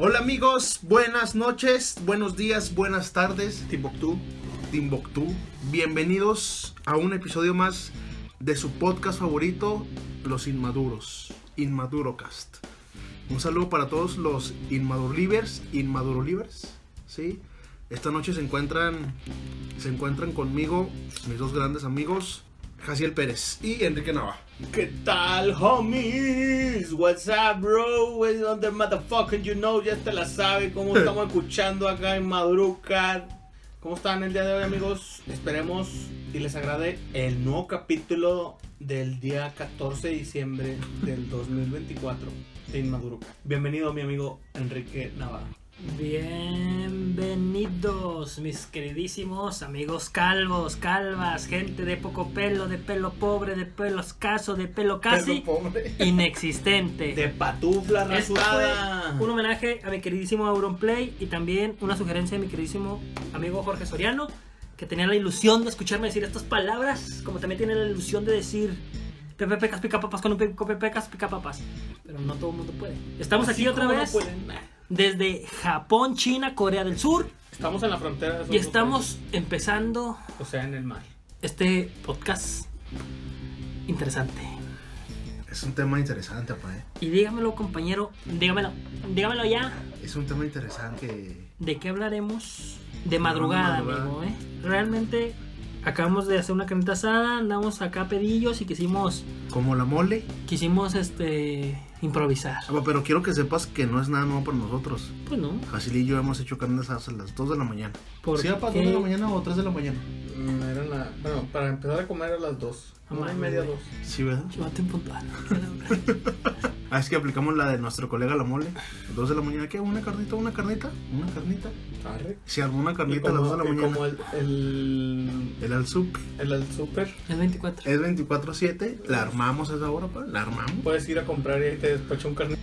Hola amigos, buenas noches, buenos días, buenas tardes, Timbuktu, Timbuktu. Bienvenidos a un episodio más de su podcast favorito, Los Inmaduros, Inmadurocast. Un saludo para todos los Inmadurlivers, Inmadurolivers, ¿sí? Esta noche se encuentran, se encuentran conmigo mis dos grandes amigos, Jaciel Pérez y Enrique Nava. ¿Qué tal, homies? What's up, bro? What's on the motherfucking you know? Ya te la sabe cómo estamos escuchando acá en Madruca. ¿Cómo están el día de hoy, amigos? Esperemos y les agrade el nuevo capítulo del día 14 de diciembre del 2024 de Inmaduruca. Bienvenido, mi amigo Enrique Navarro. Bienvenidos, mis queridísimos amigos calvos, calvas, gente de poco pelo, de pelo pobre, de pelo escaso, de pelo casi inexistente. De patufla rasurada. fue un homenaje a mi queridísimo Auronplay y también una sugerencia de mi queridísimo amigo Jorge Soriano, que tenía la ilusión de escucharme decir estas palabras, como también tiene la ilusión de decir Pepe Pecas pica papas con un pico Pepe Pecas pica papas. Pero no todo el mundo puede. Estamos Así aquí otra como no vez pueden. Desde Japón, China, Corea del Sur Estamos en la frontera de y estamos empezando. O sea, en el mar. este podcast interesante. Es un tema interesante, ¿eh? Y dígamelo, compañero, dígamelo, dígamelo ya. Es un tema interesante. ¿De qué hablaremos? De madrugada, madrugada. amigo, ¿eh? Realmente acabamos de hacer una carnita asada, andamos acá pedillos y quisimos, Como la mole. quisimos, este, improvisar. Ah, Pero quiero que sepas que no es nada nuevo para nosotros. Pues no, Jaciel y yo hemos hecho carnes asadas a las 2 de la mañana. ¿por ¿Sí, apa, 2 de la mañana o 3 de la mañana? Mm, Eran la, bueno, para empezar a comer a las dos. Ah, Una y media, güey. dos. Sí, ¿verdad? Llévate un puntual. Ah, es que aplicamos la de nuestro colega la mole. 2 de la mañana, ¿qué? ¿Una carnita? ¿Una carnita? ¿Una carnita? Arre. Si armó una carnita a las 2 de la mañana. como el, el, El al sup el, el super, Es 24. es 24-7. La armamos a esa hora, pa. La armamos. puedes ir a comprar y ahí te despacha un carnicero.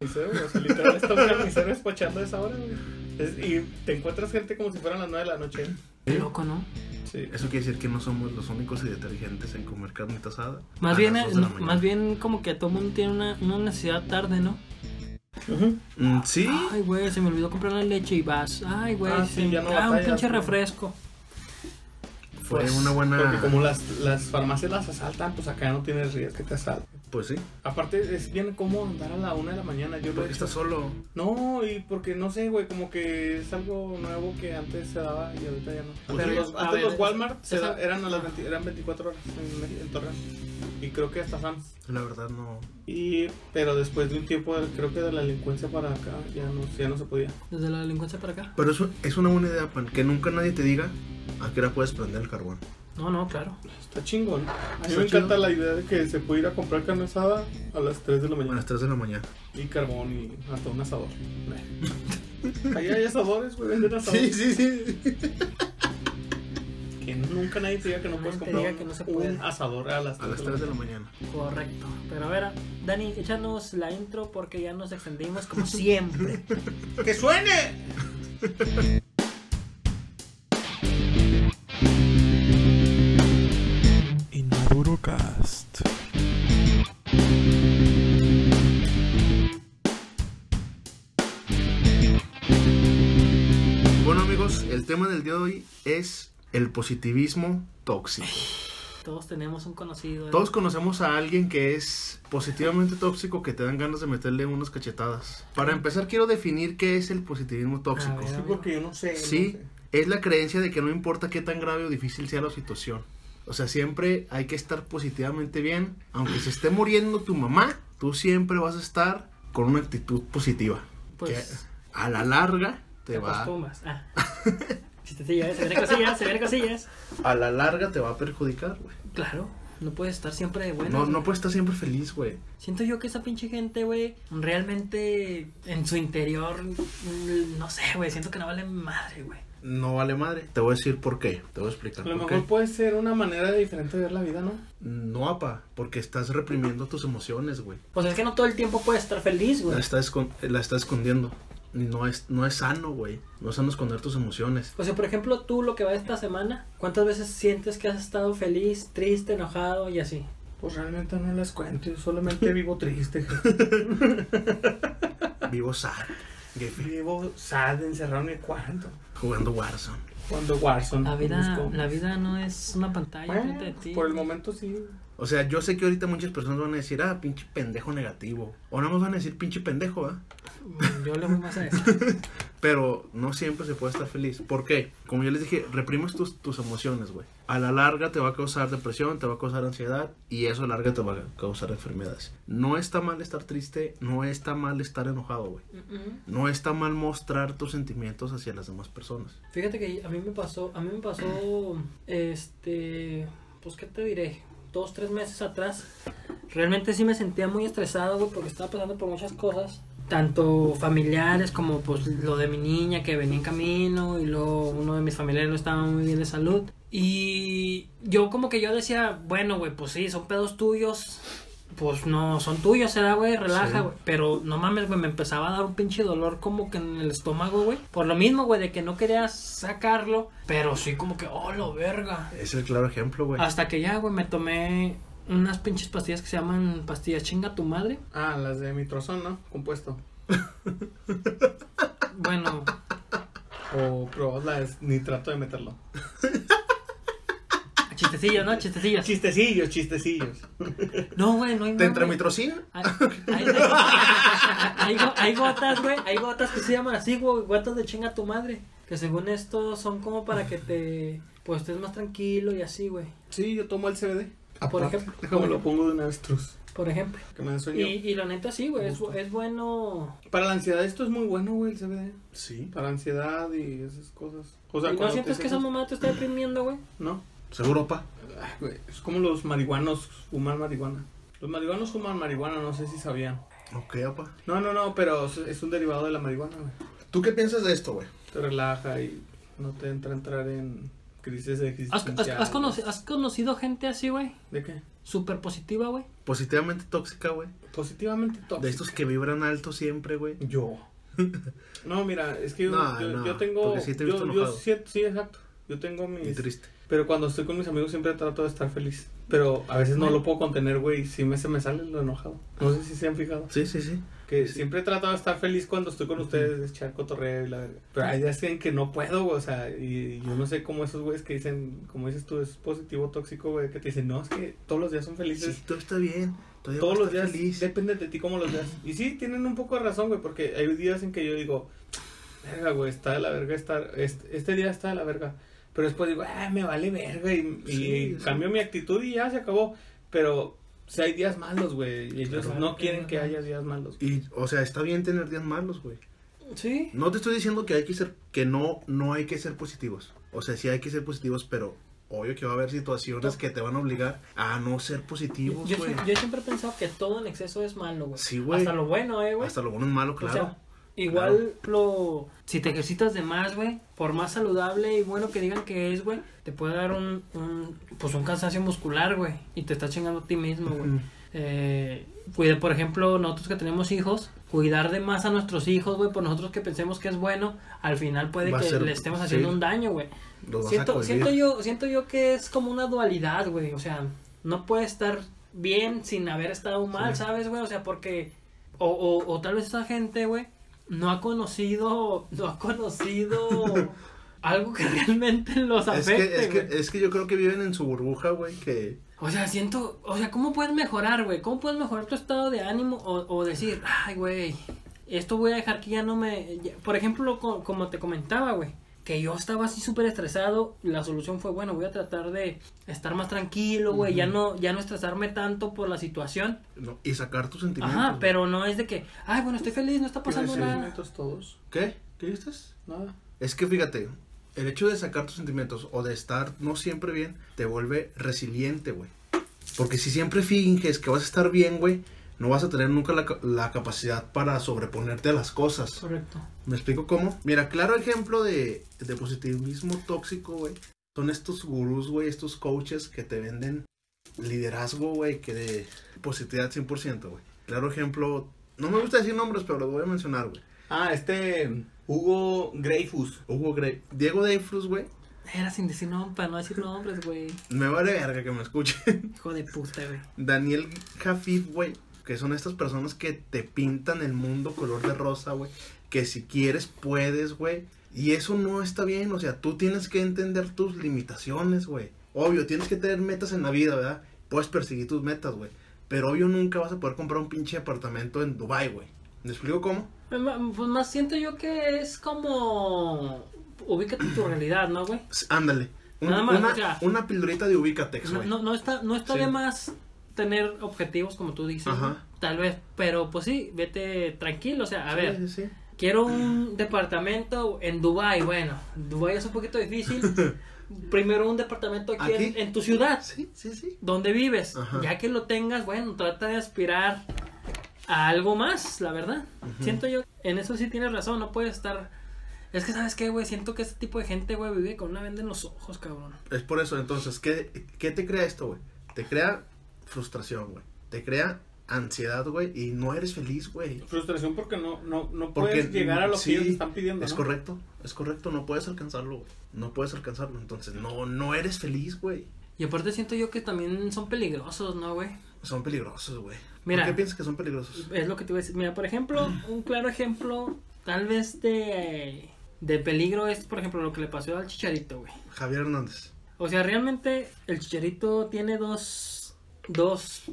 O sea, literal está un carnicero despachando a esa hora, güey. Es- y te encuentras gente como si fueran las 9 de la noche. Qué loco, ¿no? Sí. Eso quiere decir que no somos los únicos y detergentes en comer carnita asada. Más bien, las 2 de la eh, mañana. más bien como que todo el mundo tiene una, una necesidad tarde, ¿no? Ujú. Mm, sí. Ay, güey, se me olvidó comprar la leche y vas. Ay, güey, Ah, se sí, me- ya no ah, un pinche refresco. Fue pues, una buena. Porque como las, las farmacias las asaltan, pues acá no tienes riesgo que te asalten. Pues sí. Aparte, es bien cómodo andar a la 1 de la mañana. Yo Porque hecho. está solo. No, y porque no sé, güey, como que es algo nuevo que antes se daba y ahorita ya no. Antes, Pero, los, a antes ver, los Walmart se da- eran, a las 20 eran 24 horas en, en Torreón. Y creo que hasta Sam's. La verdad no. Y, pero después de un tiempo, creo que de la delincuencia para acá ya no, ya no se podía. Desde la delincuencia para acá. Pero eso es una buena idea, pan. Que nunca nadie te diga a qué hora puedes prender el carbón. No, no, claro. Está chingón. A mí me encanta la idea de que se puede ir a comprar carne asada a las 3 de la A mañana. las 3 de la mañana. Y carbón y hasta un asador. Ahí hay asadores, güey, venden asadores. sí, sí. Que nunca nadie te diga que no puedes te comprar diga un, que no se un puede. asador a las A las 3 de la mañana. Correcto. Pero a ver, Dani, échanos la intro porque ya nos extendimos como siempre. ¡Que suene! Bueno, amigos, el tema del día de hoy es el positivismo tóxico. Todos tenemos un conocido. ¿eh? Todos conocemos a alguien que es positivamente tóxico que te dan ganas de meterle unas cachetadas. Para empezar, quiero definir qué es el positivismo tóxico. Ver. Sí, porque yo no sé. Sí, no sé. es la creencia de que no importa qué tan grave o difícil sea la situación. O sea, siempre hay que estar positivamente bien. Aunque se esté muriendo tu mamá, tú siempre vas a estar con una actitud positiva. Pues que a la larga te te va, acostumbras. Ah. Chistecillo, ¿eh? Se vienen cosillas, se vienen cosillas. a la larga te va a perjudicar, güey. Claro, no puedes estar siempre de buenas. No, no puedes estar siempre feliz, güey. Siento yo que esa pinche gente, güey, realmente en su interior, no sé, güey, siento que no vale madre, güey. No vale madre. Te voy a decir por qué. Te voy a explicar A lo por mejor qué. puede ser una manera diferente de ver la vida, ¿no? No, apa, porque estás reprimiendo tus emociones, güey. Pues es que no todo el tiempo puedes estar feliz, La güey. estás, escon- la estás escondiendo. Y No es, no es sano, güey. No es sano esconder tus emociones. O sea, por ejemplo, tú lo que va esta semana, ¿cuántas veces sientes que has estado feliz, triste, enojado y así? Pues realmente no les cuento, yo solamente vivo triste. Vivo sad. Jefe, vivo sad, encerrado en mi cuarto. Jugando Warzone. Cuando Warzone. La vida, la vida no es una pantalla Bueno, frente ti. por el momento sí. O sea, yo sé que ahorita muchas personas van a decir, ah, pinche pendejo negativo. O no más van a decir pinche pendejo, ¿ah? Yo le voy más a eso. Pero no siempre se puede estar feliz. ¿Por qué? Como yo les dije, reprimes tus, tus emociones, güey. A la larga te va a causar depresión, te va a causar ansiedad y eso a la larga te va a causar enfermedades. No está mal estar triste, no está mal estar enojado, güey. No está mal mostrar tus sentimientos hacia las demás personas. Fíjate que a mí me pasó, a mí me pasó, este, pues qué te diré, dos, tres meses atrás. Realmente sí me sentía muy estresado, güey, porque estaba pasando por muchas cosas. Tanto familiares como pues lo de mi niña que venía en camino y luego uno de mis familiares no estaba muy bien de salud. Y yo como que yo decía, bueno, güey, pues sí, son pedos tuyos. Pues no, son tuyos, será, güey, relaja, Sí. güey. Pero no mames, güey, me empezaba a dar un pinche dolor como que en el estómago, güey. Por lo mismo, güey, de que no querías sacarlo. Pero sí como que, oh, lo verga. Es el claro ejemplo, güey. Hasta que ya, güey, me tomé unas pinches pastillas que se llaman pastillas chinga tu madre. Ah, las de mitrozón, ¿no? Compuesto. Bueno, O las ni trato de meterlo. chistecillos, ¿no? Chistecillos. Chistecillos, chistecillos. No, güey, no hay ¿Te más, entra güey. mitrocin? Hay, hay, hay hay gotas, güey. Hay gotas que se llaman así, güey. Gotas de chinga tu madre. Que según esto son como para que te. Pues estés más tranquilo y así, güey. Sí, yo tomo el CBD. Por Aparte, ejemplo. Déjame lo pongo de una vez, trus, Por ejemplo. Que me den Y, sueño. y la neta sí, güey. Es, es bueno. Para la ansiedad esto es muy bueno, güey, el CBD. Sí. Para ansiedad y esas cosas. O sea, ¿Y no sientes te que esa mamá te está deprimiendo, güey? No. Seguro, pa. Ay, güey, es como los marihuanos fuman marihuana. Los marihuanos fuman marihuana, no sé si sabían. Ok, apa. No, no, no, pero es- un derivado de la marihuana, güey. ¿Tú qué piensas de esto, güey? Te relaja y no te entra a entrar en crisis ¿Has, existenciales. has, has conoci- has conocido gente así, güey? ¿De qué? Súper positiva, güey. Positivamente tóxica, güey. Positivamente tóxico. De estos que vibran alto siempre, güey. Yo. No, mira, es que yo, No, yo, no, yo tengo. porque sí te he visto yo, yo siento- sí, exacto. Yo tengo Y mis. triste. Pero cuando estoy con mis amigos siempre trato de estar feliz. Pero a veces no lo puedo contener, güey. y Sí me, se me sale lo enojado. No sé si se han fijado. Sí, sí, sí. Que siempre he tratado de estar feliz cuando estoy con ustedes, de echar cotorreo y la verga. Pero hay días en que no puedo, güey, o sea, y yo no sé cómo esos güeyes que dicen, como dices tú, es positivo, tóxico, güey, que te dicen, no, es que todos los días son felices. Sí, todo está bien. Todos los días feliz. depende de ti cómo los veas. Y sí, tienen un poco de razón, güey, porque hay días en que yo digo, verga, güey, está de la verga, estar, este, este día está de la verga. Pero después digo, ah, me vale verga, y, y Sí, cambio mi actitud y ya se acabó. Pero si hay días malos, güey, y ellos Claro no quieren que haya días malos. Y, o sea, está bien tener días malos, güey. Sí. No te estoy diciendo que hay que ser, que no, no hay que ser positivos. O sea, sí hay que ser positivos, pero obvio que va a haber situaciones que te van a obligar a no ser positivos, yo yo siempre he pensado que todo en exceso es malo, güey. Sí, güey. Hasta lo bueno, eh, güey. Hasta lo bueno es malo, O claro. sea, igual lo... Si te ejercitas de más, güey, por más saludable y bueno que digan que es, güey, te puede dar un, un, pues un cansancio muscular, güey, y te estás chingando a ti mismo, güey. Eh, cuida, por ejemplo, nosotros que tenemos hijos, cuidar de más a nuestros hijos, güey, por nosotros que pensemos que es bueno, al final puede Va que ser- le estemos haciendo sí. un daño, güey. Siento, siento yo, siento yo que es como una dualidad, güey. O sea, no puede estar bien sin haber estado mal, Sí. ¿sabes, güey? O sea, porque. O, o, o tal vez esa gente, güey, no ha conocido. No ha conocido algo que realmente los Es afecte, que, es, que, es que yo creo que viven en su burbuja, güey, que... O sea, siento. O sea, ¿cómo puedes mejorar, güey? ¿Cómo puedes mejorar tu estado de ánimo? O, o decir, ay, güey, esto voy a dejar que ya no me. ya- Por ejemplo, co- como te comentaba, güey, que yo estaba así súper estresado. La solución fue, bueno, voy a tratar de estar más tranquilo, güey, ya, no, ya no estresarme tanto por la situación. no, y sacar tus sentimientos. Ajá, pero no es de que, ay, bueno, estoy feliz, no está pasando ¿Tienes nada. sentimientos todos? ¿Qué? ¿Qué dices? Nada. Es que fíjate, el hecho de sacar tus sentimientos o de estar no siempre bien, te vuelve resiliente, güey. Porque si siempre finges que vas a estar bien, güey, no vas a tener nunca la, ca- la capacidad para sobreponerte a las cosas. Correcto. ¿Me explico cómo? Mira, claro ejemplo de, de positivismo tóxico, güey. Son estos gurús, güey, estos coaches que te venden liderazgo, güey, que de positividad 100%, güey. Claro ejemplo, no me gusta decir nombres, pero los voy a mencionar, güey. Ah, este. Hugo Greifus. Hugo Gray, Diego Dreyfus, güey, Era sin decir nombres, para no decir nombres, güey. Me vale verga que me escuchen. Hijo de puta, güey. Daniel Jafid, güey. Que son estas personas que te pintan el mundo color de rosa, güey. Que si quieres, puedes, güey. Y eso no está bien. O sea, tú tienes que entender tus limitaciones, güey. Obvio, tienes que tener metas en la vida, ¿verdad? Puedes perseguir tus metas, güey. Pero obvio nunca vas a poder comprar un pinche apartamento en Dubai, güey. ¿Me explico cómo? Pues ma- pues más siento yo que es como. Ubícate en tu realidad, ¿no, güey? Ándale. Un- Nada más, una, o sea, una pildorita de Ubicatex, güey. no, no está, no está Sí. de más tener objetivos como tú dices, tal vez, pero pues sí, vete tranquilo, o sea, a Sí, ver, sí, sí. quiero un departamento en Dubai, bueno, Dubai es un poquito difícil, primero un departamento aquí, ¿Aquí? En, en tu ciudad, Sí, sí, sí. donde vives, Ajá. ya que lo tengas, bueno, trata de aspirar a algo más, la verdad, siento yo, en eso sí tienes razón, no puedes estar, es que sabes qué, güey, siento que este tipo de gente, güey, vive con una venda en los ojos, cabrón. Es por eso, entonces, ¿qué, qué te crea esto, güey? Te crea frustración, güey. Te crea ansiedad, güey, y no eres feliz, güey. Frustración porque no, no, no Porque puedes llegar a lo sí, que ellos están pidiendo. Es ¿no? correcto, es correcto, no puedes alcanzarlo, güey. No puedes alcanzarlo, entonces no, no eres feliz, güey. Y aparte siento yo que también son peligrosos, ¿no, güey? Son peligrosos, güey. Mira. ¿Por qué piensas que son peligrosos? Es lo que te voy a decir. Mira, por ejemplo, un claro ejemplo, tal vez de, de peligro es, por ejemplo, lo que le pasó al Chicharito, güey. Javier Hernández. O sea, realmente el Chicharito tiene dos, dos,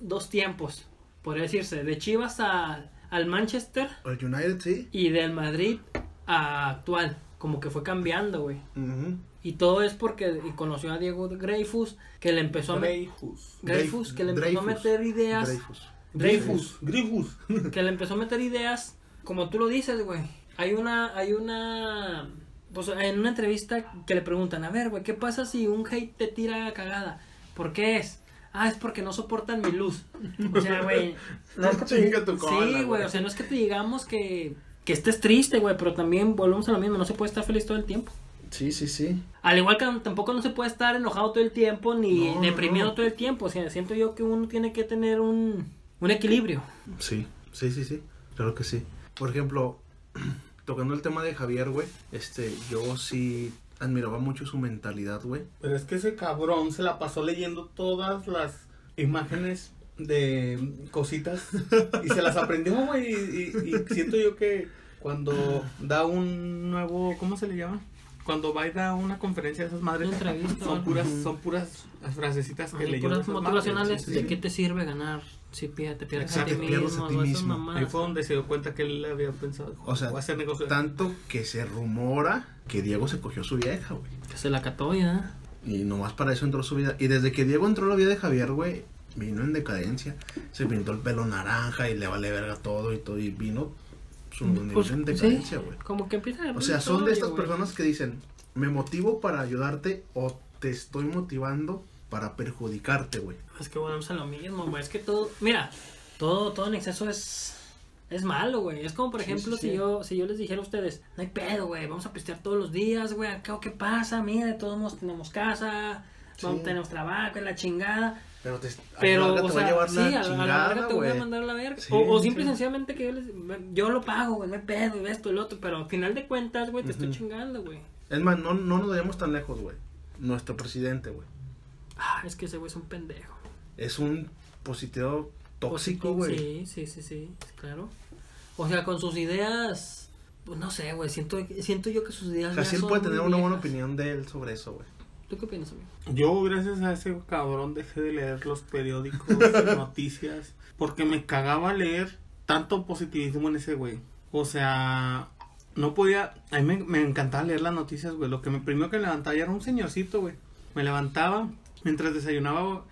dos tiempos, podría decirse, de Chivas a- al Manchester El United, sí. y del Madrid a actual, como que fue cambiando, güey. Y todo es porque conoció a Diego Dreyfus, que le empezó a meter... Dreyfus. Dreyfus, que le empezó a meter ideas... Dreyfus. Dreyfus. Dreyfus. que le empezó a meter ideas, como tú lo dices, güey. Hay una, hay una, pues en una entrevista que le preguntan, a ver, güey, ¿qué pasa si un hate te tira cagada? ¿Por qué es? Ah, es porque no soportan mi luz. O sea, güey. no es que te- Chinga tu cola, sí, güey, o sea, no es que te digamos que, que estés triste, güey, pero también volvemos a lo mismo, no se puede estar feliz todo el tiempo. Sí, sí, sí. Al igual que tampoco no se puede estar enojado todo el tiempo ni no, deprimido no. todo el tiempo. O sea, siento yo que uno tiene que tener un, un equilibrio. Sí, sí, sí, sí. Claro que sí. Por ejemplo, tocando el tema de Javier, güey, este, yo sí admiraba mucho su mentalidad, güey. Pero es que ese cabrón se la pasó leyendo todas las imágenes de cositas y se las aprendió, güey. Y, y- y siento yo que cuando da un nuevo, ¿cómo se le llama? Cuando va y da una conferencia de esas madres, son puras, son puras frasecitas que leyó. puras motivacionales. sí, sí, ¿De qué te sirve ganar? Si pi- te pierdes a Exacto, ti te pierdes a mismo. ti mismo. Ahí fue donde se dio cuenta que él había pensado, O sea, a hacer negocio. Tanto que se rumora que Diego se cogió su vieja, güey. Que se la cató ya. Y nomás para eso entró su vida. Y desde que Diego entró a la vida de Javier, güey, vino en decadencia. Se pintó el pelo naranja y le vale verga todo y todo. Y vino su nivel Pues, en sí, decadencia, güey. como que empieza a O sea, son de estas personas que dicen, me motivo para ayudarte o te estoy motivando para perjudicarte, güey. Es que volvemos a lo mismo, güey. Es que todo. Mira, todo, todo en exceso es. Es malo, güey. Es como, por Sí, ejemplo, sí, si yo si yo les dijera a ustedes, no hay pedo, güey. Vamos a pistear todos los días, güey. Acá, ¿qué pasa? Mira, de todos modos tenemos casa. Vamos, tenemos trabajo, en la chingada. Pero te, a Pero, la larga o te va a llevar sí, la a la- a la chingada, te voy a mandar a la verga. O, o simple y sencillamente que yo, les, yo lo pago, güey, no hay pedo, y esto y lo otro. Pero al final de cuentas, güey, te estoy chingando, güey. Es más, no, no nos vayamos tan lejos, güey. Nuestro presidente, güey. Ah, es que ese güey es un pendejo. Es un positivo tóxico, güey. Sí, sí, sí, sí, claro. O sea, con sus ideas, pues no sé, güey, siento, siento yo que sus ideas ya Casi él son puede tener una buena opinión de él sobre eso, güey. ¿Tú qué opinas, amigo? Yo, gracias a ese cabrón, dejé de leer los periódicos, noticias, porque me cagaba leer tanto positivismo en ese güey. O sea, no podía. A mí me, me encantaba leer las noticias, güey. Lo que me primero que levantaba ya era un señorcito, güey. Me levantaba, mientras desayunaba,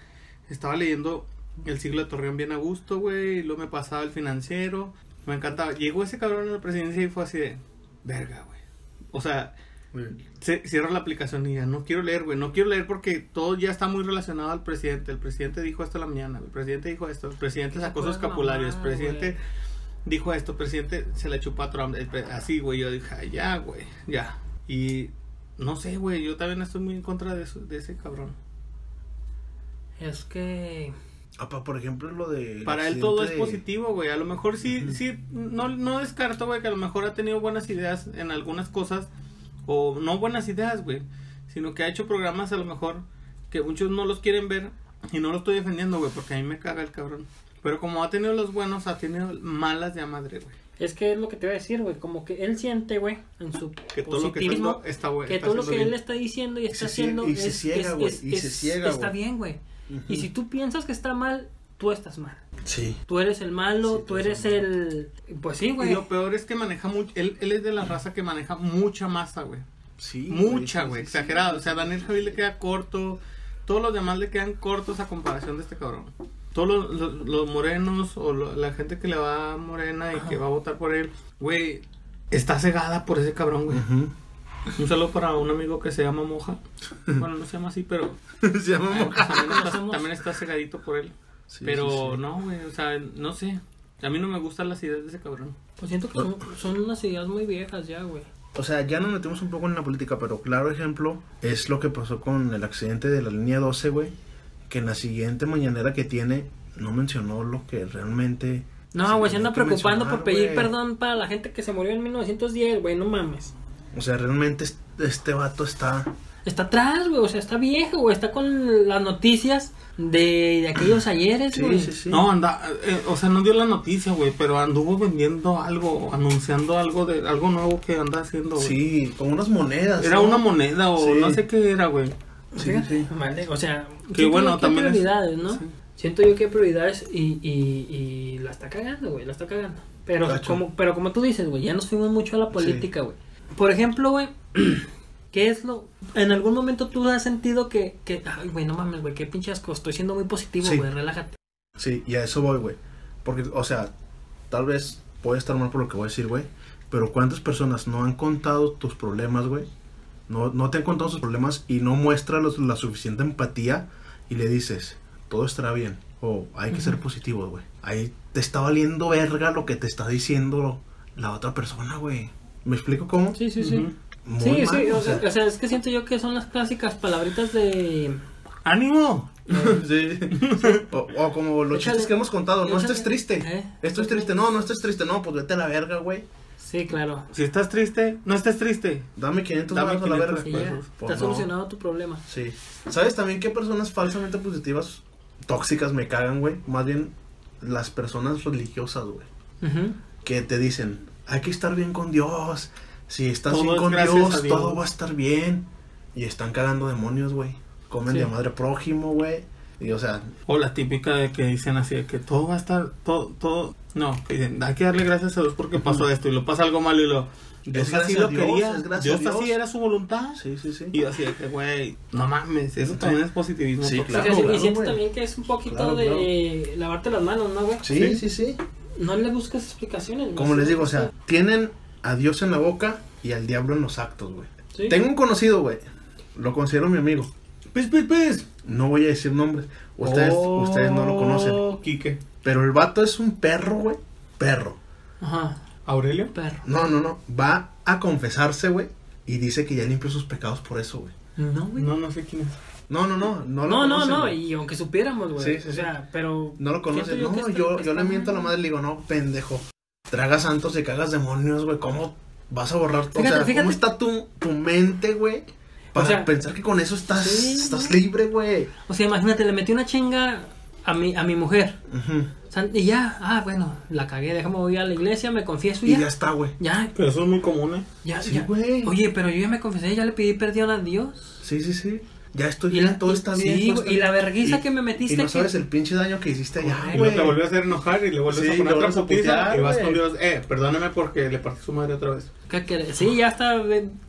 estaba leyendo El siglo de Torreón bien a gusto, güey. Y luego me pasaba el financiero. Me encantaba. Llegó ese cabrón a la presidencia y fue así de. Verga, güey. O sea, se, cierra la aplicación y ya no quiero leer, güey. No quiero leer porque todo ya está muy relacionado al presidente. El presidente dijo esto en la mañana. El presidente dijo esto. El presidente sacó sus escapularios. El presidente dijo esto. El presidente se le chupó a Trump. El así, güey. Yo dije, "Ay, ya, güey. Ya. Y no sé, güey. Yo también estoy muy en contra de, eso, de ese cabrón. Es que... Ah, pa- por ejemplo, lo de. Para él todo es positivo, güey. A lo mejor sí, sí, no, no descarto, güey, que a lo mejor ha tenido buenas ideas en algunas cosas. O no buenas ideas, güey. sino que ha hecho programas a lo mejor que muchos no los quieren ver y no lo estoy defendiendo, güey, porque a mí me caga el cabrón. Pero como ha tenido los buenos, ha tenido malas de a madre, güey. Es que es lo que te voy a decir, güey. Como que él siente, güey, en su Que todo lo que positivismo, está, está, güey, que está todo lo que él bien. está diciendo y está haciendo y se ciega, es- güey, es- y se ciega, está güey. Y si tú piensas que está mal, tú estás mal. Sí. Tú eres el malo, Sí, tú tú eres el... Pues sí, Y güey. lo peor es que maneja mucho, él, él es de la raza que maneja mucha masa, güey. Sí. Mucha, güey, sí, sí. exagerado. O sea, Daniel Javi le queda corto. Todos los demás le quedan cortos a comparación de este cabrón. Todos los, los- los morenos o lo- la gente que le va a Morena y que va a votar por él, güey, está cegada por ese cabrón, güey. Ujú. Un saludo para un amigo que se llama Moja. Bueno, no se llama así, pero se llama también, Moja. está, conocemos. también está cegadito por él. Sí, pero sí, sí. no, güey, o sea, no sé. A mí no me gustan las ideas de ese cabrón. Pues siento que son, son unas ideas muy viejas ya, güey. O sea, ya nos metemos un poco en la política, pero claro ejemplo es lo que pasó con el accidente de la línea 12, güey. Que en la siguiente mañanera que tiene no mencionó lo que realmente... No, güey, se anda preocupando por pedir perdón para la gente que se murió en 1910, güey, no mames. O sea, realmente es- este vato está... Está atrás, güey, o sea, está viejo, güey, está con las noticias de, de aquellos ayeres, Sí, güey. sí, sí. No, anda, eh, o sea, no dio la noticia, güey, pero anduvo vendiendo algo, anunciando algo de algo nuevo que anda haciendo, güey. Sí, como unas monedas. Era ¿no? una moneda o Sí. no sé qué era, güey. Sí, Fíjate, sí. vale, o sea, Que bueno, también es- prioridades, ¿no? sí. Siento yo que hay prioridades y, y, y la está cagando, güey, la está cagando. Pero como, pero como tú dices, güey, ya nos fuimos mucho a la política, güey. Por ejemplo, güey, ¿qué es lo...? En algún momento tú has sentido que, que ay, güey, no mames, güey, qué pinche asco, estoy siendo muy positivo, Sí. güey, relájate. Sí, y a eso voy, güey. Porque, o sea, tal vez puede estar mal por lo que voy a decir, güey. Pero ¿cuántas personas no han contado tus problemas, güey? No, no te han contado sus problemas y no muestras los- la suficiente empatía y le dices, todo estará bien. O hay que ser positivos, güey. Ahí te está valiendo verga lo que te está diciendo la otra persona, güey. ¿Me explico cómo? Sí, sí, sí. Muy sí, mal, sí, o sea, o sea, es que siento yo que son las clásicas palabritas de... ¡Ánimo! Sí. O, o como los Échale. chistes que hemos contado, no Échale. estés triste. Eh. Esto es triste, no, no estés triste, no, pues vete a la verga, güey. Sí, claro. Si estás triste, no estés triste. Dame 500 Dame a la 500 verga. Y ya, Pues, pues, está no. solucionado tu problema. Sí. ¿Sabes también qué personas falsamente positivas, tóxicas, me cagan, güey? Más bien las personas religiosas, güey. Ujú. Que te dicen, hay que estar bien con Dios. Si estás Todo bien es con gracias Dios, Dios. todo va a estar bien. Y están cagando demonios, güey. Comen Sí. de madre prójimo, güey. Y o sea, O la típica de que dicen así, de que todo va a estar, todo, todo, no, que dicen, hay que darle gracias a Dios porque pasó esto y lo pasa algo malo y lo, Dios Es así gracias lo a Dios, quería, es gracias Dios, a Dios. así era su voluntad. sí, sí, sí. Y yo así de que, güey, no mames, eso también es positivismo. Sí, Claro, sí, claro, y siento también que es un poquito Claro, de lavarte las manos, ¿no, güey? Sí, sí, sí. No le busques explicaciones. Como les digo, o sea, tienen a Dios en la boca y al diablo en los actos, güey. Sí. Tengo un conocido, güey. Lo considero mi amigo. Pis, pis, pis. No voy a decir nombres. Ustedes, Oh, ustedes no lo conocen. Quique. Pero el vato es un perro, güey. Perro. Ajá, ¿Aurelio? perro. No, no, no. Va a confesarse, güey. Y dice que ya limpió sus pecados por eso, güey. No, güey. No, no sé quién es. No, no, no. No, lo No, no, conocen, no, güey. y aunque supiéramos, güey. Sí, sí, o sí. sea, pero. No lo conocen. siento No, que está- yo, yo está le miento a la madre y le digo, no, pendejo. Tragas santos y cagas demonios, güey. ¿Cómo vas a borrar todo? Fíjate, o sea, fíjate. ¿cómo está tu, tu mente, güey? Para sea, pensar que con eso estás, sí, estás no. libre, güey. O sea, imagínate, le metí una chinga a mi, a mi mujer. Ujú. Y ya, ah, bueno, la cagué, déjame voy a la iglesia, me confieso y Y ya. ya está, güey. Ya, Pero eso es muy común, ¿eh? ya, Sí, ya. güey. Oye, pero yo ya me confesé, ya le pedí perdón a Dios. Sí, sí, sí. Ya estoy Y bien, la- todo y- está sí, bien. todo está y la bien. Y- que me metiste Y no que- sabes el pinche daño que hiciste allá, Y luego te volvió a hacer enojar y le vuelves Sí, a poner otra putiza y vas con Dios, eh, perdóname porque le partí su madre otra vez. Sí, ya está.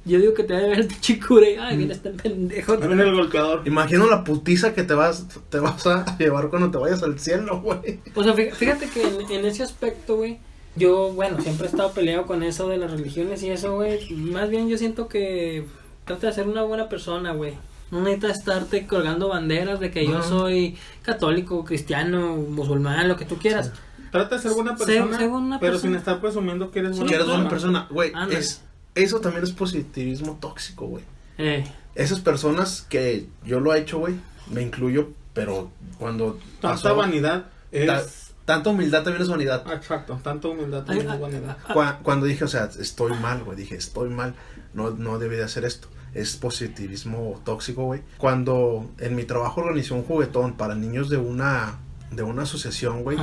Yo digo que te va a ver el pinche cura y, Ay, mira este pendejo. Ahí viene el golpeador. Imagino la putiza que te vas, te vas a llevar cuando te vayas al cielo, güey. O sea, fí- fíjate que en, en ese aspecto, güey, yo, bueno, siempre he estado peleado con eso de las religiones y eso, güey. Más bien yo siento que trata de ser una buena persona, güey. No necesitas estarte colgando banderas de que yo soy católico, cristiano, musulmán, lo que tú quieras. Trata de ser buena persona, pero persona. sin estar presumiendo que eres buena que eres buena persona. persona, güey. Es, eso también es positivismo tóxico, güey. Eh, Esas personas que yo lo he hecho, güey, me incluyo, pero cuando Tanta pasó, vanidad es... ta- tanta humildad también es vanidad. Ah, Exacto, tanta humildad también ah, es vanidad. ah, Cua- Cuando dije, o sea, estoy mal, güey, dije, estoy mal, no, no debí de hacer esto. Es positivismo tóxico, güey. Cuando en mi trabajo organizé un juguetón para niños de una de una asociación, güey,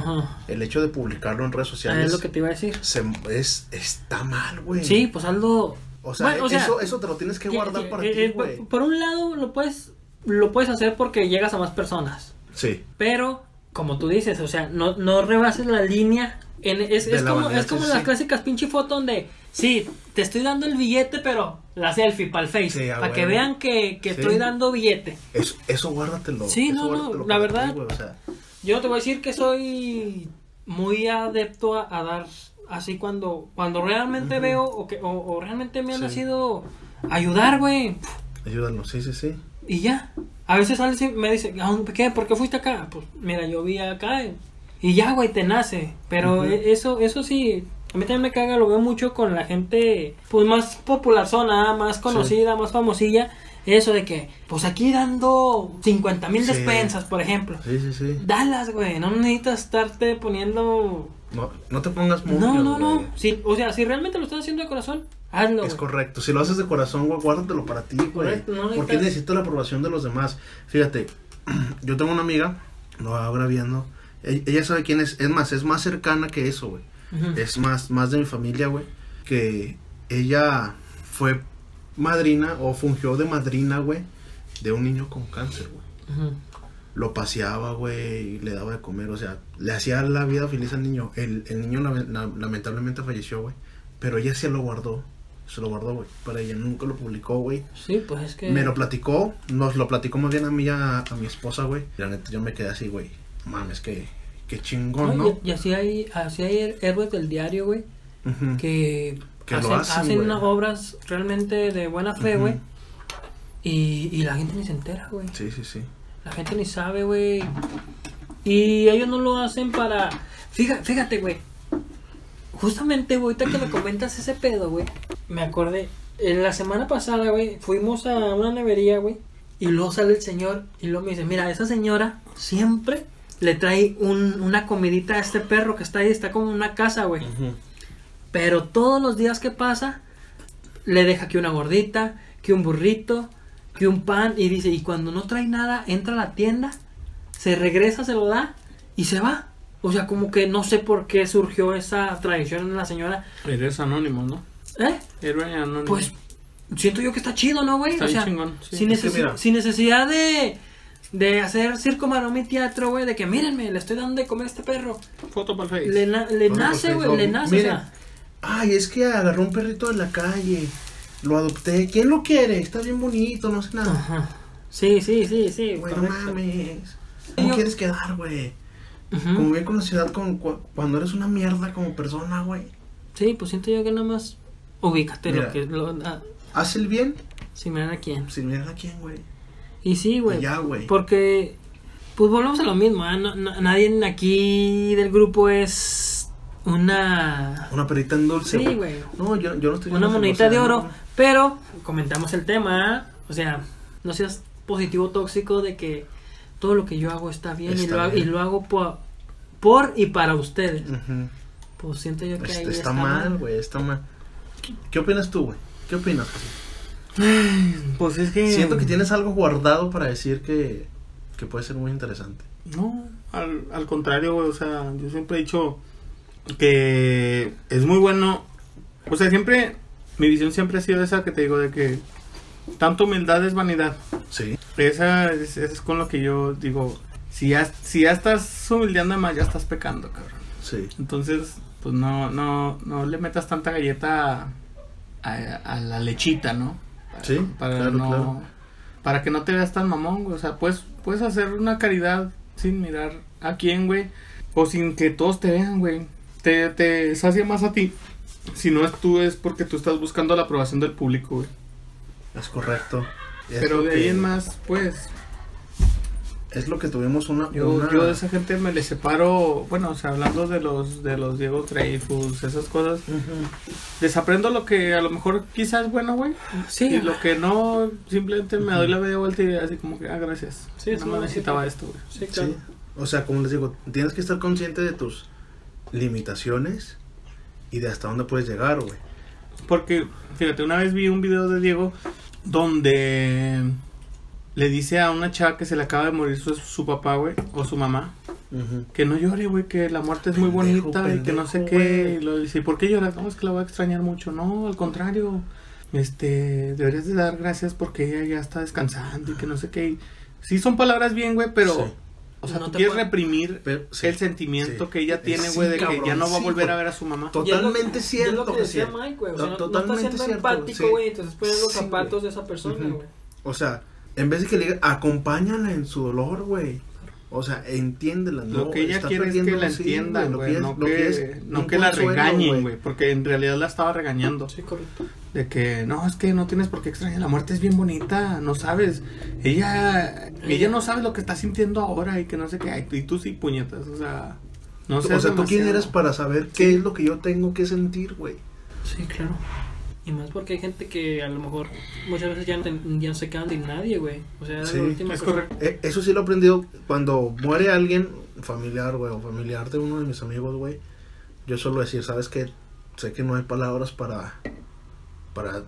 el hecho de publicarlo en redes Ah, sociales es lo que te iba a decir. se- es está mal, güey. Sí, pues algo. O sea, Bueno, o sea, eso, eso te lo tienes que guardar Eh, para eh, ti, eh, güey. por- Por un lado, lo puedes, lo puedes hacer porque llegas a más personas. Sí. Pero, como tú dices, o sea, no, no rebases la línea. En, es, es como, es como sí, las clásicas pinche fotos donde, sí, te estoy dando el billete, pero la selfie para el Face. Sí, para que vean que, que Sí. estoy dando billete. Eso, eso guárdatelo. Sí, eso no, no, la verdad. ti, güey, o sea, Yo te voy a decir que soy muy adepto a, a dar así cuando cuando realmente veo o, que, o, o realmente me han Sí. nacido ayudar, güey. ayúdalo, sí, sí, sí. Y ya. A veces alguien me dice, ¿a dónde- ¿qué? ¿Por qué fuiste acá? Pues mira, yo vi acá. y- ya, güey, te nace. Pero e- eso, eso sí, a mí también me caga, lo veo mucho con la gente, pues más popular zona, más conocida, más famosilla. Eso de que, pues aquí dando 50 mil Sí. despensas, por ejemplo. Sí, sí, sí. Dalas, güey, no necesitas estarte poniendo... No, no te pongas muy No, no, no. Si, o sea, si realmente lo estás haciendo de corazón, hazlo. Es güey. correcto. Si lo haces de corazón, güey, guárdatelo para ti, güey. Correcto, no Porque necesitas- necesito la aprobación de los demás. Fíjate, yo tengo una amiga, lo ahora viendo. e- Ella sabe quién es. Es más, es más cercana que eso, güey. Es más, más de mi familia, güey. Que ella fue madrina o fungió de madrina, güey, de un niño con cáncer, güey. Lo paseaba, güey, y le daba de comer, o sea, le hacía la vida feliz al niño. El, el niño lame- la- lamentablemente falleció, güey. Pero ella sí lo guardó, se lo guardó, güey. Para ella nunca lo publicó, güey. Sí, pues es que... Me lo platicó, nos lo platicó más bien a mí, a, a mi esposa, güey. Y La neta, yo me quedé así, güey. Mames, que, que chingón, No, ¿no? Y, y así hay, así hay héroes del diario, güey, que, Que lo hacen, hacen, unas obras realmente de buena fe, güey. y, y la gente ni se entera, güey. Sí, sí, sí. La gente ni sabe, güey. Y ellos no lo hacen para... Fíjate, fíjate, güey. Justamente, güey, ahorita que me comentas ese pedo, güey. Me acordé. En la semana pasada, güey, fuimos a una nevería, güey. Y luego sale el señor y luego me dice, mira, esa señora siempre le trae un- una comidita a este perro que está ahí, está como en una casa, güey. Pero todos los días que pasa, le deja que una gordita, que un burrito, que un pan. Y dice, y cuando no trae nada, entra a la tienda, se regresa, se lo da y se va. O sea, como que no sé por qué surgió esa tradición en la señora. Eres anónimo, ¿no? ¿Eh? Héroe anónimo. Pues siento yo que está chido, ¿no, güey? Está O bien sea, chingón, sí. sin, necesi- mira. sin necesidad de, de hacer circo, maroma y teatro, güey. De que mírenme, le estoy dando de comer a este perro. Foto para el Face. Le, na- le nace, güey, le nace. miren, o sea, Ay, es que agarró un perrito de la calle. Lo adopté. ¿Quién lo quiere? Está bien bonito, no sé nada. Ajá. Sí, sí, sí, sí. Güey, no mames. ¿Cómo Yo- quieres quedar, güey? Ujú. Como bien con la ciudad, con, cu- cuando eres una mierda como persona, güey. Sí, pues siento yo que nada más ubícate Mira. lo que... Lo, ah, Haz el bien sin mirar a quién. sin mirar a quién, güey. Y sí, güey. Ya, güey. Porque, pues volvemos a lo mismo. ¿ah? No- no- nadie aquí del grupo es una... Una perita en dulce. Sí, güey. No, yo, yo no estoy Una monedita de oro. no. Pero, comentamos el tema. ¿ah? O sea, no seas positivo tóxico de que todo lo que yo hago está bien, y, lo, hago- bien. y lo hago por, por y para ustedes. Ujú. Pues siento yo que ahí Este, está mal, güey, está mal. ¿Qué, qué opinas tú, güey? ¿Qué opinas? Pues es que. Siento que tienes algo guardado para decir que, que puede ser muy interesante. No, al, al contrario, güey. O sea, yo siempre he dicho que es muy bueno. O sea, siempre. Mi visión siempre ha sido esa que te digo de que. Tanto humildad es vanidad. Sí. Esa es, es con lo que yo digo. Si ya, si ya estás humildeando más, ya estás pecando, cabrón. Sí. Entonces, pues no, no, no le metas tanta galleta a, a- a la lechita, ¿no? Para, Sí, para claro, no, claro. para que no te veas tan mamón, güey. O sea, puedes, puedes hacer una caridad sin mirar a quién, güey. O sin que todos te vean, güey. Te, te sacia más a ti. Si no es tú, es porque tú estás buscando la aprobación del público, güey. Es correcto. Es Pero de ahí en más, pues, Es lo que tuvimos una. Yo, una- yo de esa gente me le separo, bueno, o sea, hablando de los de los Diego Dreyfus, esas cosas, Ujú. desaprendo lo que a lo mejor quizás es bueno, güey, Sí, y lo que no, simplemente me doy la media vuelta y así como que, ah, gracias, Sí, no me necesitaba esto, güey. sí, claro. Sí. O sea, como les digo, tienes que estar consciente de tus limitaciones y de hasta dónde puedes llegar, güey. Porque, fíjate, una vez vi un video de Diego donde le dice a una chava que se le acaba de morir su, su papá, güey, o su mamá, que no llore, güey, que la muerte es muy Pendejo, bonita y que no sé qué. Y lo dice, ¿y por qué lloras? No, es que la voy a extrañar mucho. No, al contrario, este, deberías de dar gracias porque ella ya está descansando y que no sé qué. Y sí son palabras bien, güey, pero, Sí. o sea, No tú te quieres puede- reprimir Pero, sí. el sentimiento sí. que ella tiene, Sí, güey, de que cabrón, ya no va a sí, volver a ver a su mamá. Es Totalmente y es cierto, lo que decía. Mike, güey. O sea, no, no Totalmente estás siendo cierto, empático, sí. güey. Entonces pones los Sí, zapatos de esa persona, güey. O sea, en vez de que le diga, acompáñala en su dolor, güey. O sea, entiéndela, ¿no? Lo que ella quiere es que la entiendan, lo güey, no lo que, es no que la regañen, güey, porque en realidad la estaba regañando. Sí, correcto. De que, no, es que no tienes por qué extrañar, la muerte es bien bonita, no sabes. Ella, ella no sabe lo que está sintiendo ahora y que no sé qué, Ay, y tú sí puñetas, o sea, no o seas sea, ¿tú quién demasiado. eres para saber qué es lo que yo tengo que sentir, güey? Sí, claro. Y más porque hay gente que a lo mejor muchas veces ya no, ten- ya no se quedan sin nadie, güey. O sea, Sí, la última es correcto. Eh, eso sí lo he aprendido cuando muere alguien familiar, güey, o familiar de uno de mis amigos, güey. Yo suelo decir, ¿sabes qué? Sé que no hay palabras para, para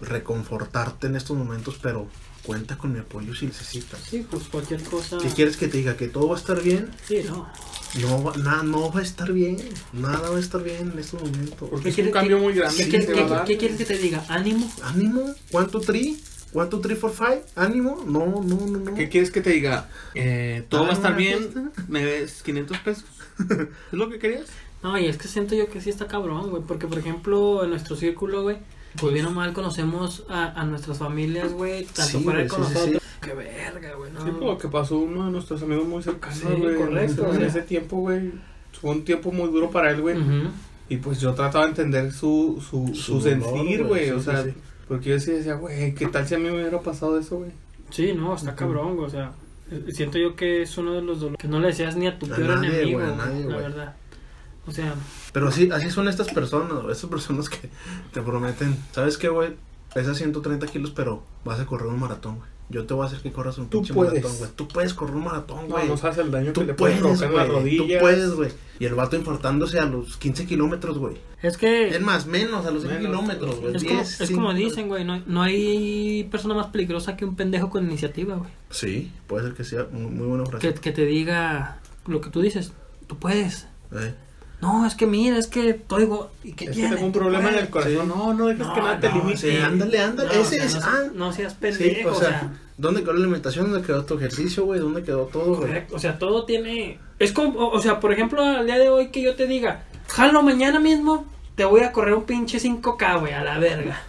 reconfortarte en estos momentos, pero cuenta con mi apoyo si necesitas. Sí, pues cualquier cosa. ¿Qué quieres que te diga? ¿Que todo va a estar bien? Sí, no. No, va- nada, no va a estar bien. Nada va a estar bien en estos momentos. Porque es un cambio qué- muy grande ¿Qué, quieres- qué- qué que te diga? ¿Ánimo? ¿Ánimo? ¿One, two, three? ¿One, two, three, four, five? ¿Ánimo? No, no, no, no. ¿Qué quieres que te diga? Eh, todo va a Ah, estar una bien, fiesta. me des 500 pesos. ¿Es lo que querías? No, y es que siento yo que sí está cabrón, güey. Porque, por ejemplo, en nuestro círculo, güey, pues bien o mal conocemos a, a nuestras familias, güey. Tanto Sí, para con sí, sí, nosotros. Qué verga, güey. No. Sí, por lo que pasó uno de nuestros amigos muy cercanos, Sí, güey. correcto, En ese tiempo, güey, fue un tiempo muy duro para él, güey. Y pues yo trataba de entender su, su, Su su, dolor, sentir, güey, o sea, sí. porque yo sí decía, güey, ¿qué tal si a mí me hubiera pasado eso, güey? Sí, no, está cabrón, güey. O sea, eh, siento yo que es uno de los dolores que no le decías ni a tu A peor nadie, enemigo, güey, a güey, nadie, la verdad. O sea, Pero así, así son estas personas, güey, estas personas que te prometen, ¿sabes qué, güey? Pesas 130 kilos, pero vas a correr un maratón, güey. Yo te voy a hacer que corras un Tú pinche puedes. maratón, güey. Tú puedes correr un maratón, No, güey. no sabes el daño que Tú le puedes puedes, provocar en las güey. Tú puedes, güey. Y el vato infartándose a los 15 kilómetros, güey. es que Es más, menos, a los 5 Menos. kilómetros, güey. es como, 10, es como 5. dicen, güey, no, no hay persona más peligrosa que un pendejo con iniciativa, güey. Sí, puede ser que sea muy, muy buena frase. Que, que te diga lo que tú dices, tú puedes. Eh. No, es que mira, es que oigo. ¿Y qué Es que tiene? tengo un problema en el corazón. Sí. No, no dejes No, que nada te no, limite. sí, ándale, ándale. No, ese o sea, es. no, ah, no seas sí, pendejo, o sea, ¿dónde quedó la alimentación? ¿Dónde quedó tu ejercicio, güey? ¿Dónde quedó todo, güey? O sea, todo tiene... Es como, o o sea, por ejemplo, al día de hoy que yo te diga, jalo mañana mismo, te voy a correr un pinche 5K, güey, a la verga.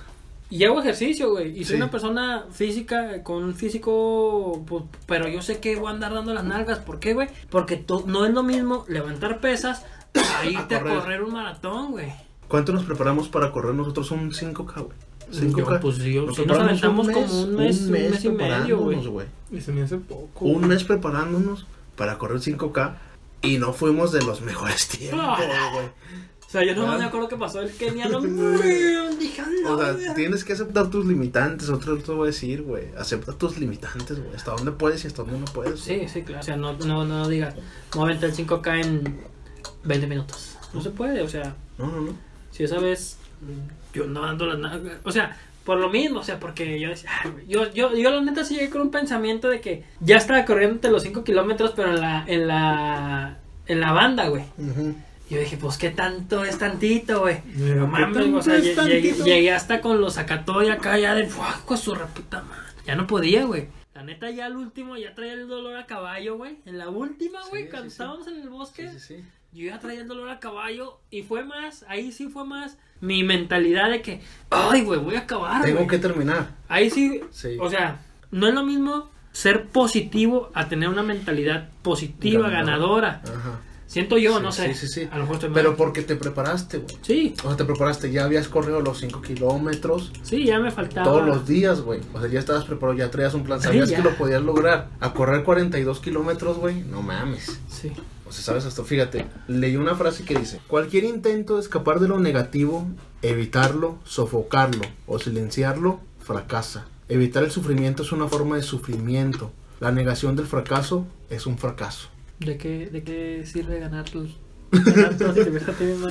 Y hago ejercicio, güey, y soy Sí. una persona física, con un físico, pues, pero yo sé que voy a andar dando las nalgas, ¿por qué, güey? Porque no es lo mismo levantar pesas a irte a correr. correr un maratón, güey. ¿Cuánto nos preparamos para correr nosotros un 5K, güey? Yo, 5K. pues, yo- Nos sí nos preparamos aventamos como un mes, un mes y medio, güey. preparándonos, güey. Y se me hace poco. Un mes preparándonos para correr 5K y no fuimos de los mejores tiempos, Ah. güey. O sea, yo no Ah. me acuerdo que pasó el keniano. Dije, "A la O sea, verga". tienes que aceptar tus limitantes, otro te voy a decir, güey. Acepta tus limitantes, güey. Hasta dónde puedes y hasta dónde no puedes. güey. Sí, sí, claro. O sea, no, no, no digas, aventar el 5K en 20 minutos. No se puede, o sea, No, no, no. si esa vez yo no dando las nalgas. O sea, por lo mismo, o sea, porque yo decía, "Ay, güey", yo, yo, yo la neta sí llegué con un pensamiento de que ya estaba corriendo entre los 5 kilómetros, pero en la, en la, en la banda, güey. Y yo dije, pues qué tanto es tantito, güey. No ¿qué mames, o sea, llegué, llegué hasta con los sacatoy acá ya de ¡fua! con su reputa madre. Ya no podía, güey. La neta, ya al último ya traía el dolor a caballo, güey. En la última, güey, Sí, cuando sí, sí. estábamos en el bosque, Sí, sí, sí. Yo ya traía el dolor caballo. Y fue más, ahí sí fue más mi mentalidad de que, ay, güey, voy a acabar, Tengo que terminar. Ahí sí, Sí. o sea, no es lo mismo ser positivo a tener una mentalidad positiva, Ganadora. ganadora. Ajá. Siento yo, Sí, no sé. sí, sí, sí. A lo mejor estoy. Pero porque te preparaste, güey. Sí, O sea, te preparaste, ya habías corrido los 5 kilómetros sí, ya me faltaba. todos los días, güey. O sea, ya estabas preparado, ya traías un plan, sabías Sí, que lo podías lograr. A correr 42 kilómetros, güey, no mames. Sí. O sea, sabes esto, fíjate, leí una frase que dice, cualquier intento de escapar de lo negativo, evitarlo, sofocarlo o silenciarlo, fracasa. Evitar el sufrimiento es una forma de sufrimiento. La negación del fracaso es un fracaso. ¿De qué, de qué sirve ganar tus... ganar todo si te ves a ti mismo?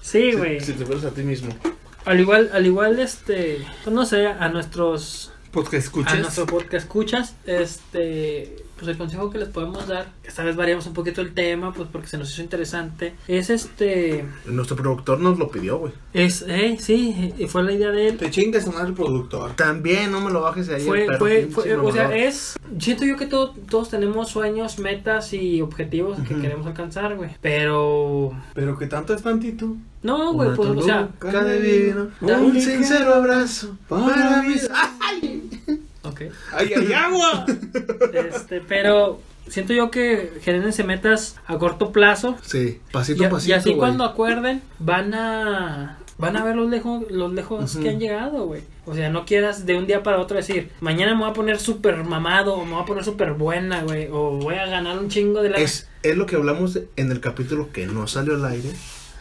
Sí, güey. Si te fueras a ti mismo. Al igual, al igual, este... pues no sé, a nuestros Pues que a nuestro podcast escuchas, este, pues el consejo que les podemos dar, esta vez variamos un poquito el tema, pues porque se nos hizo interesante, es este, Nuestro productor nos lo pidió, güey. es, eh, sí, y fue la idea de él. Te chingas a el productor. También no me lo bajes de ahí. Fue, el perro, fue, fue- o sea, es, siento yo que todo- todos tenemos sueños, metas y objetivos que queremos alcanzar, güey, pero, Pero que tanto es tantito. no, güey, pues, o sea, de divino, un sincero abrazo para mis... ok. ¡Ay, hay agua! Este, pero siento yo que genérense metas a corto plazo Sí, y, pasito a y pasito, así güey. cuando acuerden van a van a ver los lejos los lejos que han llegado, güey. O sea, no quieras de un día para otro decir, mañana me voy a poner súper mamado o me voy a poner súper buena, güey, o voy a ganar un chingo de la Es, es lo que hablamos en el capítulo que no salió al aire.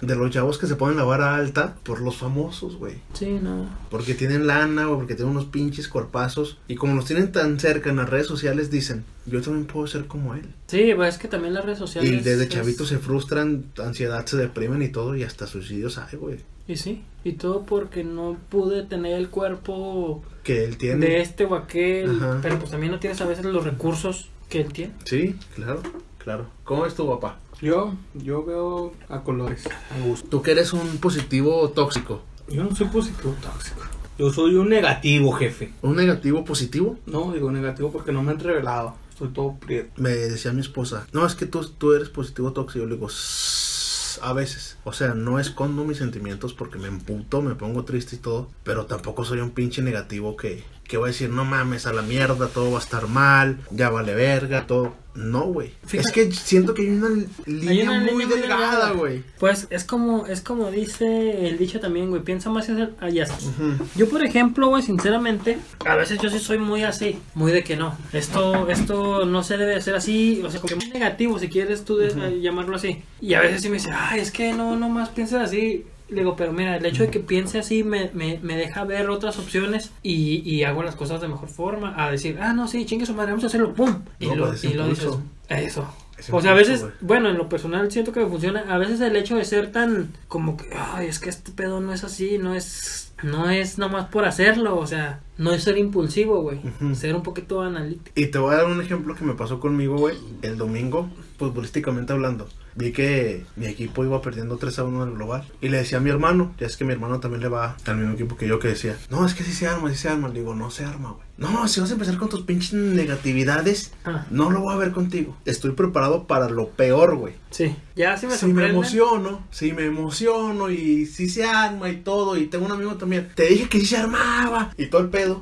De los chavos que se ponen la vara alta por los famosos, güey. Sí, no. Porque tienen lana o porque tienen unos pinches cuerpazos. Y como los tienen tan cerca en las redes sociales, dicen, yo también puedo ser como él. Sí, pues es que también las redes sociales Y desde es- chavitos se frustran, ansiedad, se deprimen y todo. Y hasta suicidios hay, güey. Y sí, y todo porque no pude tener el cuerpo Que él tiene. de este o aquel, Ajá. pero pues también no tienes a veces los recursos que él tiene. Sí, claro, claro. ¿Cómo es tu papá? Yo, yo veo a colores. A gusto. Tú que eres un positivo tóxico. Yo no soy positivo tóxico. Yo soy un negativo, jefe. ¿Un negativo positivo? No, digo negativo porque no me han revelado. Estoy todo prieto. Me decía mi esposa, no, es que tú, tú eres positivo tóxico. Yo le digo, "Sss, a veces. O sea, no escondo mis sentimientos porque me emputo, me pongo triste y todo. Pero tampoco soy un pinche negativo que, que voy a decir, no mames, a la mierda, todo va a estar mal, ya vale verga, todo. No, güey. Es que siento que hay una línea una muy línea delgada, güey. Pues es como, es como dice el dicho también, güey, piensa más allá. Ujú. Yo, por ejemplo, güey, sinceramente, a veces yo sí soy muy así, muy de que no. Esto, esto no se debe hacer así, o sea, como que muy negativo, si quieres tú de- eh, llamarlo así. Y a veces sí me dice, ay, es que no, no más pienses así. Le digo, pero mira, el hecho de que piense así me, me, me deja ver otras opciones y, y hago las cosas de mejor forma. A decir, ah, no, sí, chingue su madre, vamos a hacerlo, ¡pum! Y No, lo, pues, y lo dices, eso. O sea, a veces, bueno, en lo personal siento que me funciona. A veces el hecho de ser tan como que, ay, es que este pedo no es así, no es, no es nomás por hacerlo, o sea, no es ser impulsivo, güey. Ser un poquito analítico. Y te voy a dar un ejemplo que me pasó conmigo, güey. El domingo, futbolísticamente hablando. Vi que mi equipo iba perdiendo 3 a 1 en el global. Y le decía a mi hermano, ya es que mi hermano también le va al mismo equipo que yo, que decía, no, es que sí se arma, sí se arma. Le digo, no se arma, güey. No, si vas a empezar con tus pinches negatividades, Ah, no lo voy a ver contigo. Estoy preparado para lo peor, güey. sí. Ya sí me Si me emociono, si me emociono y si se arma y todo. Y tengo un amigo también. Te dije que sí se armaba y todo el pedo.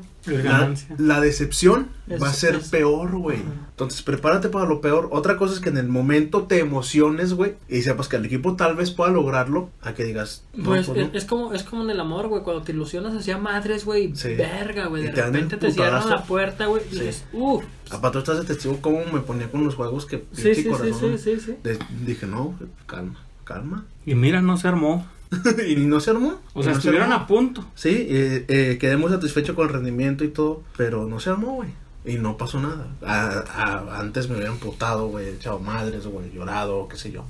La, decepción Es- va a ser es- peor, güey. Entonces prepárate para lo peor. Otra cosa es que en el momento te emociones, güey. Y sepas que el equipo tal vez pueda lograrlo. A que digas, no, Pues, pues es, no. es como es como en el amor, güey, cuando te ilusionas hacia madres, güey, Sí. verga, güey, Y de te repente te cierran la puerta, güey, y dices, uff, Aparte, tú estás de testigo cómo me ponía con los juegos que sí, sí, sí, sí, sí, sí. De- dije, no, calma, calma. Y mira, no se armó. y no se armó. O sea, no estuvieron a punto. Sí, eh, eh, quedé muy satisfecho con el rendimiento y todo, pero no se armó, güey. Y no pasó nada. A- a- antes me hubieran putado, güey, echado madres, güey, llorado, qué sé yo.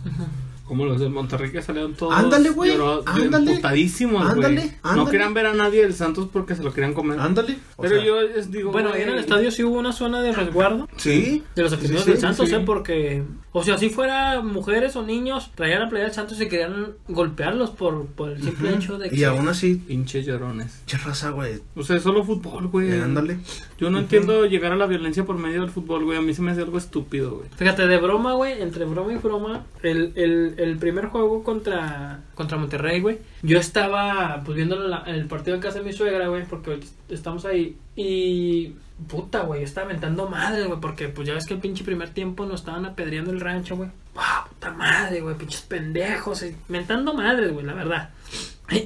Como los del Monterrey que salieron todos. Ándale, güey, ándale. emputadísimos, güey. Ándale, No ándale. querían ver a nadie del Santos porque se lo querían comer. Ándale. Pero sea, yo les digo. Bueno, ahí en el estadio sí hubo una zona de resguardo. Sí. De los aficionados Sí, sí, del Santos, sí. ¿eh? Porque, o sea, si fuera mujeres o niños, traían la playa del Santos y querían golpearlos por, por el simple hecho de que. Y aún así, Pinches llorones. che raza, güey. O sea, es solo fútbol, güey. eh, ándale. Yo no entiendo llegar a la violencia por medio del fútbol, güey. A mí se me hace algo estúpido, güey. Fíjate, de broma, güey, entre broma y broma, el, el, el primer juego contra, contra Monterrey, güey, yo estaba, pues, viendo la- el partido en casa de mi suegra, güey, porque estamos ahí, y, puta, güey, yo estaba mentando madre, güey, porque, pues, ya ves que el pinche primer tiempo nos estaban apedreando el rancho, güey. ¡Wow! Puta madre, güey, pinches pendejos, mentando madres, güey, la verdad.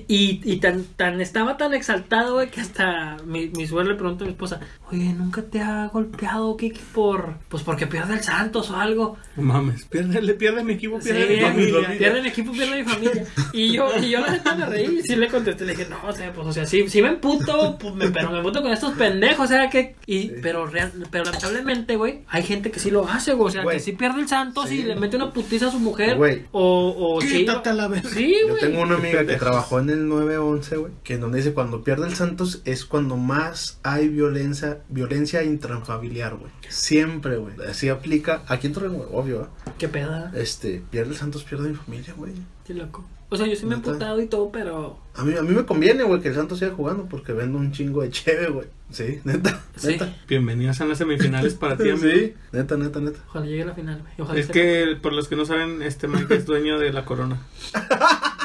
Y, y tan, tan estaba tan exaltado, güey, que hasta mi, mi suegra le pregunta a mi esposa, oye, ¿nunca te ha golpeado, Kiki, por, pues porque pierde el Santos o algo? No mames. Pierde, le pierde mi equipo, Sí, pierde mi familia. pierde mi equipo, pierde mi familia. Y yo, y yo la neta me reí y sí le contesté, le dije, no, o sea, pues, o sea, sí, sí me emputo, pues, me, pero me emputo con estos pendejos, o sea, que, y, pero, real, pero lamentablemente, güey, hay gente que sí lo hace, güey, o sea, Güey. que sí pierde el Santos Sí. y le mete una putiza a su mujer, Güey. o, o sí, Quítate a la verga. Sí, Yo güey. tengo una amiga que trabajó trabajó en el 911, güey, que en donde dice cuando pierde el Santos es cuando más hay violencia, violencia intrafamiliar, güey. Siempre, güey. Así aplica aquí en Torreón, güey, obvio, ¿eh? Qué peda. Este, pierde el Santos, pierde mi familia, güey. Qué loco. O sea, yo sí me he emputado y todo, pero. A mí, a mí me conviene, güey, que el Santos siga jugando porque vendo un chingo de cheve, güey. Sí, neta, Sí. neta. Bienvenidos a las semifinales para ti, amigo. Sí, neta, neta, neta. Ojalá llegue a la final, güey. Es que, por los que no saben, este Mike es dueño de la corona.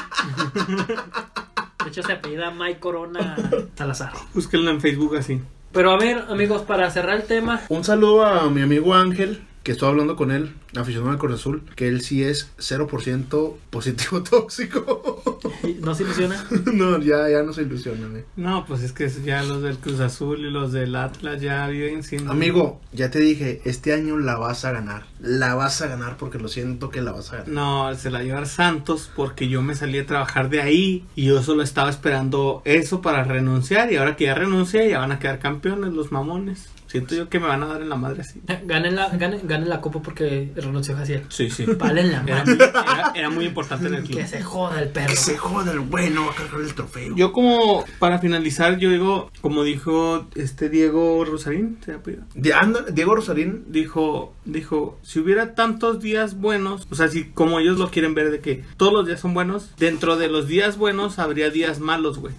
De hecho, se apellida Mike Corona Salazar. Búsquenlo en Facebook así. Pero a ver, amigos, para cerrar el tema. Un saludo a mi amigo Ángel, que estoy hablando con él, aficionado al Cruz Azul, que él sí es 0% positivo tóxico. ¿No se ilusiona? no, ya, ya no se ilusiona, güey. No, pues es que ya los del Cruz Azul y los del Atlas ya viven sin... Amigo, ya te dije, este año la vas a ganar. La vas a ganar porque lo siento que la vas a ganar. No, se la lleva Santos porque yo me salí a trabajar de ahí y yo solo estaba esperando eso para renunciar y ahora que ya renuncié ya van a quedar campeones los mamones. Siento yo que me van a dar en la madre así. Ganen la, ganen, ganen la copa porque renunció Jaciel. Sí, sí. Valen la Era madre. muy, era- era muy importante en el club. Que se joda el perro. Que se joda el bueno, va a cargar el trofeo. Yo como, para finalizar, yo digo, como dijo este Diego Rosarín, ¿se Diego Rosarín, dijo, dijo, si hubiera tantos días buenos, o sea, si como ellos lo quieren ver de que todos los días son buenos, dentro de los días buenos habría días malos, güey.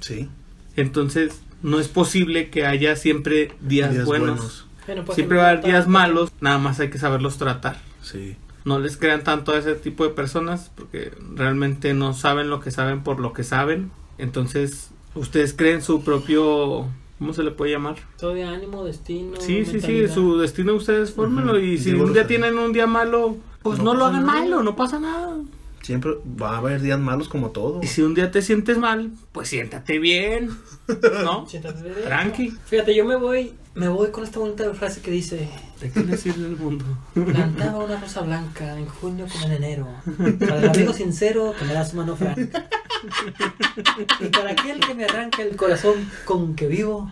sí, Entonces, no es posible que haya siempre días, días buenos. buenos. Bueno, pues, Siempre va a haber días malos, nada más hay que saberlos tratar. Sí. No les crean tanto a ese tipo de personas porque realmente no saben lo que saben por lo que saben. Entonces, ustedes creen su propio, ¿cómo se le puede llamar? Todo de ánimo, destino. Sí, sí, sí, su destino ustedes fórmenlo y si Digo, un día tienen un día malo, pues No no, lo hagan nada. malo, no pasa nada. Siempre va a haber días malos como todo. Y si un día te sientes mal, pues siéntate bien, ¿no? Siéntate de- Tranqui. Fíjate, yo me voy, me voy con esta bonita frase que dice: ¿De qué le sirve el mundo? Plantaba una rosa blanca en junio como en enero. Para el amigo sincero que me da su mano franca. Y para aquel que me arranca el corazón con que vivo.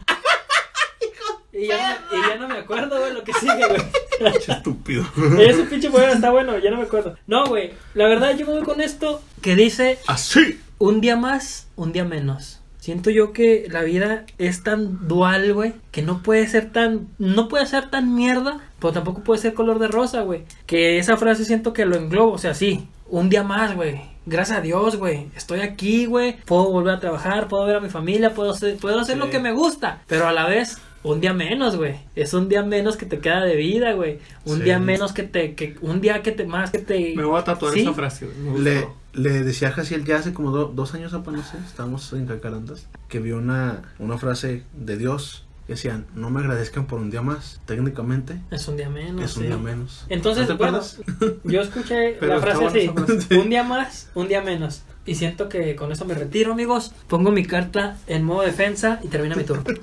Y ya, no, y ya no me acuerdo, güey, lo que sigue, güey. Estúpido. Ese pinche poema está bueno, ya no me acuerdo. No, güey, la verdad yo me voy con esto que dice Así. un día más, un día menos. Siento yo que la vida es tan dual, güey, que no puede ser tan, no puede ser tan mierda, pero tampoco puede ser color de rosa, güey. Que esa frase siento que lo englobo, o sea, sí, un día más, güey. Gracias a Dios, güey. Estoy aquí, güey. Puedo volver a trabajar, puedo ver a mi familia, puedo hacer, puedo hacer Sí. lo que me gusta. Pero a la vez, un día menos, güey. Es un día menos que te queda de vida, güey. Un Sí. día menos que te, que, un día que te, más que te... Me voy a tatuar Sí. esa frase, güey. Le, le decía a Jaciel ya hace como do- dos años apenas, estábamos en Cacarandas, que vio una, una frase de Dios que decían, no me agradezcan por un día más. Técnicamente Es un día menos. es un sí. día menos. Entonces, ¿No te bueno, acuerdas? yo escuché la frase así, un día más, un día menos. Y siento que con eso me retiro, amigos. Pongo mi carta en modo defensa y termina mi turno.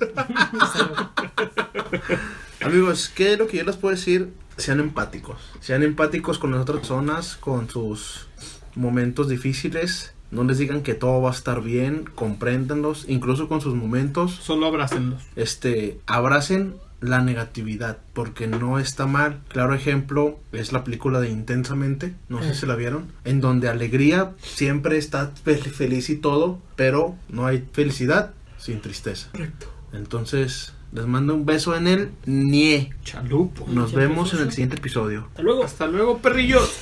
Amigos, ¿qué es lo que yo les puedo decir? Sean empáticos. Sean empáticos con las otras personas, con sus momentos difíciles. No les digan que todo va a estar bien, compréndanlos, incluso con sus momentos. Solo abrácenlos. Este, abracen la negatividad, porque no está mal. Claro ejemplo es la película de Intensamente, no sé si la vieron, en donde alegría siempre está fel- feliz y todo, pero no hay felicidad sin tristeza. Correcto. Entonces, les mando un beso en el nie. Chalupo. Nos vemos en el siguiente episodio. Hasta luego. Hasta luego, perrillos.